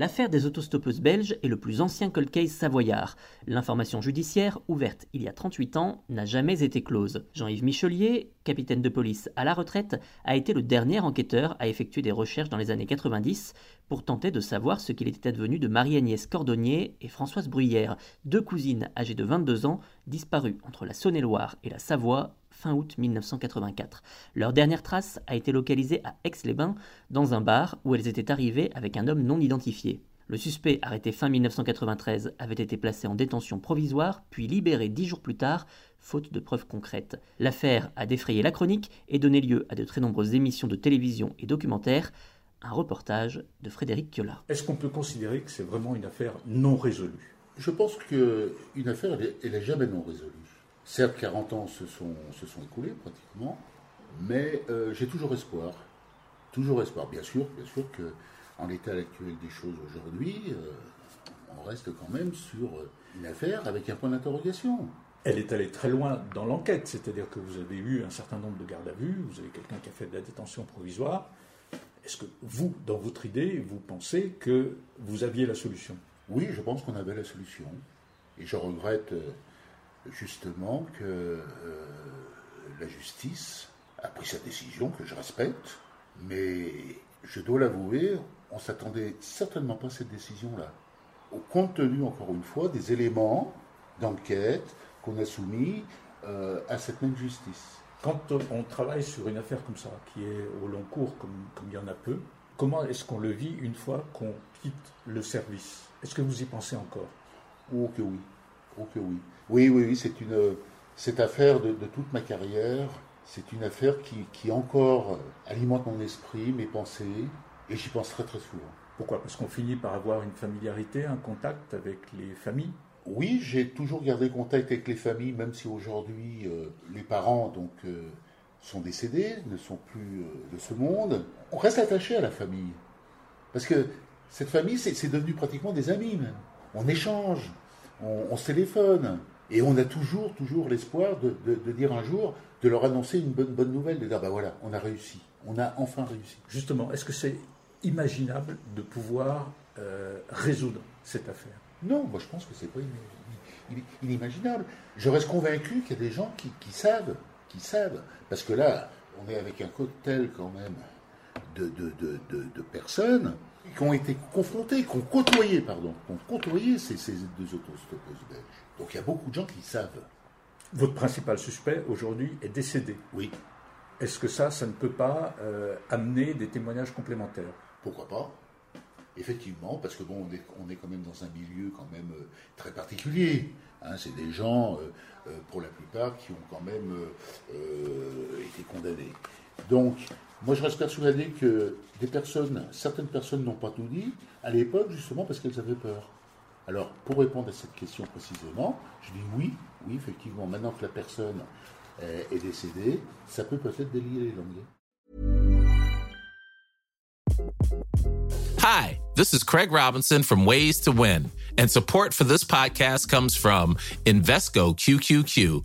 L'affaire des autostoppeuses belges est le plus ancien cold case savoyard. L'information judiciaire, ouverte il y a 38 ans, n'a jamais été close. Jean-Yves Michelier, capitaine de police à la retraite, a été le dernier enquêteur à effectuer des recherches dans les années 90 pour tenter de savoir ce qu'il était advenu de Marie-Agnès Cordonnier et Françoise Bruyère, deux cousines âgées de 22 ans, disparues entre la Saône-et-Loire et la Savoie fin août 1984. Leur dernière trace a été localisée à Aix-les-Bains, dans un bar où elles étaient arrivées avec un homme non identifié. Le suspect, arrêté fin 1993, avait été placé en détention provisoire, puis libéré dix jours plus tard, faute de preuves concrètes. L'affaire a défrayé la chronique et donné lieu à de très nombreuses émissions de télévision et documentaires. Un reportage de Frédéric Kiola. Est-ce qu'on peut considérer que c'est vraiment une affaire non résolue? Je pense qu'une affaire, elle n'est jamais non résolue. Certes, 40 ans se sont, se sont écoulés pratiquement, mais euh, j'ai toujours espoir. Toujours espoir. Bien sûr, bien sûr que en l'état actuel des choses aujourd'hui, euh, on reste quand même sur une affaire avec un point d'interrogation. Elle est allée très loin dans l'enquête, c'est-à-dire que vous avez eu un certain nombre de gardes à vue, vous avez quelqu'un qui a fait de la détention provisoire. Est-ce que vous, dans votre idée, vous pensez que vous aviez la solution? Oui, je pense qu'on avait la solution. Et je regrette euh, justement que euh, la justice a pris sa décision, que je respecte, mais je dois l'avouer, on s'attendait certainement pas à cette décision-là. Au compte tenu, encore une fois, des éléments d'enquête qu'on a soumis euh, à cette même justice. Quand on travaille sur une affaire comme ça, qui est au long cours, comme, comme il y en a peu, comment est-ce qu'on le vit une fois qu'on quitte le service? Est-ce que vous y pensez encore? Oh que oui, oh que oui. Oui, oui, oui, c'est une cette affaire de, de, toute ma carrière. C'est une affaire qui, qui encore alimente mon esprit, mes pensées, et j'y pense très très souvent. Pourquoi? Parce qu'on finit par avoir une familiarité, un contact avec les familles? Oui, j'ai toujours gardé contact avec les familles, même si aujourd'hui euh, les parents donc, euh, sont décédés, ne sont plus euh, de ce monde. On reste attaché à la famille. Parce que cette famille, c'est devenu pratiquement des amis même. On échange, on, on se téléphone. Et on a toujours, toujours l'espoir de, de, de, dire un jour, de leur annoncer une bonne, bonne nouvelle, de dire, ben voilà, on a réussi, on a enfin réussi. Justement, est-ce que c'est imaginable de pouvoir euh, résoudre cette affaire? Non, moi je pense que c'est pas inimaginable. Je reste convaincu qu'il y a des gens qui, qui, savent, qui savent, parce que là, on est avec un cocktail quand même de, de, de personnes qui ont été confrontées, qui ont côtoyé, pardon, qui ont côtoyé ces, ces deux autostoppeuses belges. Donc il y a beaucoup de gens qui savent. Votre principal suspect aujourd'hui est décédé. Oui. Est-ce que ça, ça ne peut pas euh, amener des témoignages complémentaires? Pourquoi pas? Effectivement, parce que bon, on est, on est, quand même dans un milieu quand même euh, très particulier. Hein, c'est des gens, euh, pour la plupart, qui ont quand même été condamnés. Donc, moi, je reste persuadé que certaines personnes n'ont pas tout dit à l'époque, justement parce qu'elles avaient peur. Alors, pour répondre à cette question précisément, je dis oui, oui, effectivement, maintenant que la personne est décédée, ça peut peut-être délier les langues. Hi, this is Craig Robinson from Ways to Win, and support for this podcast comes from Invesco QQQ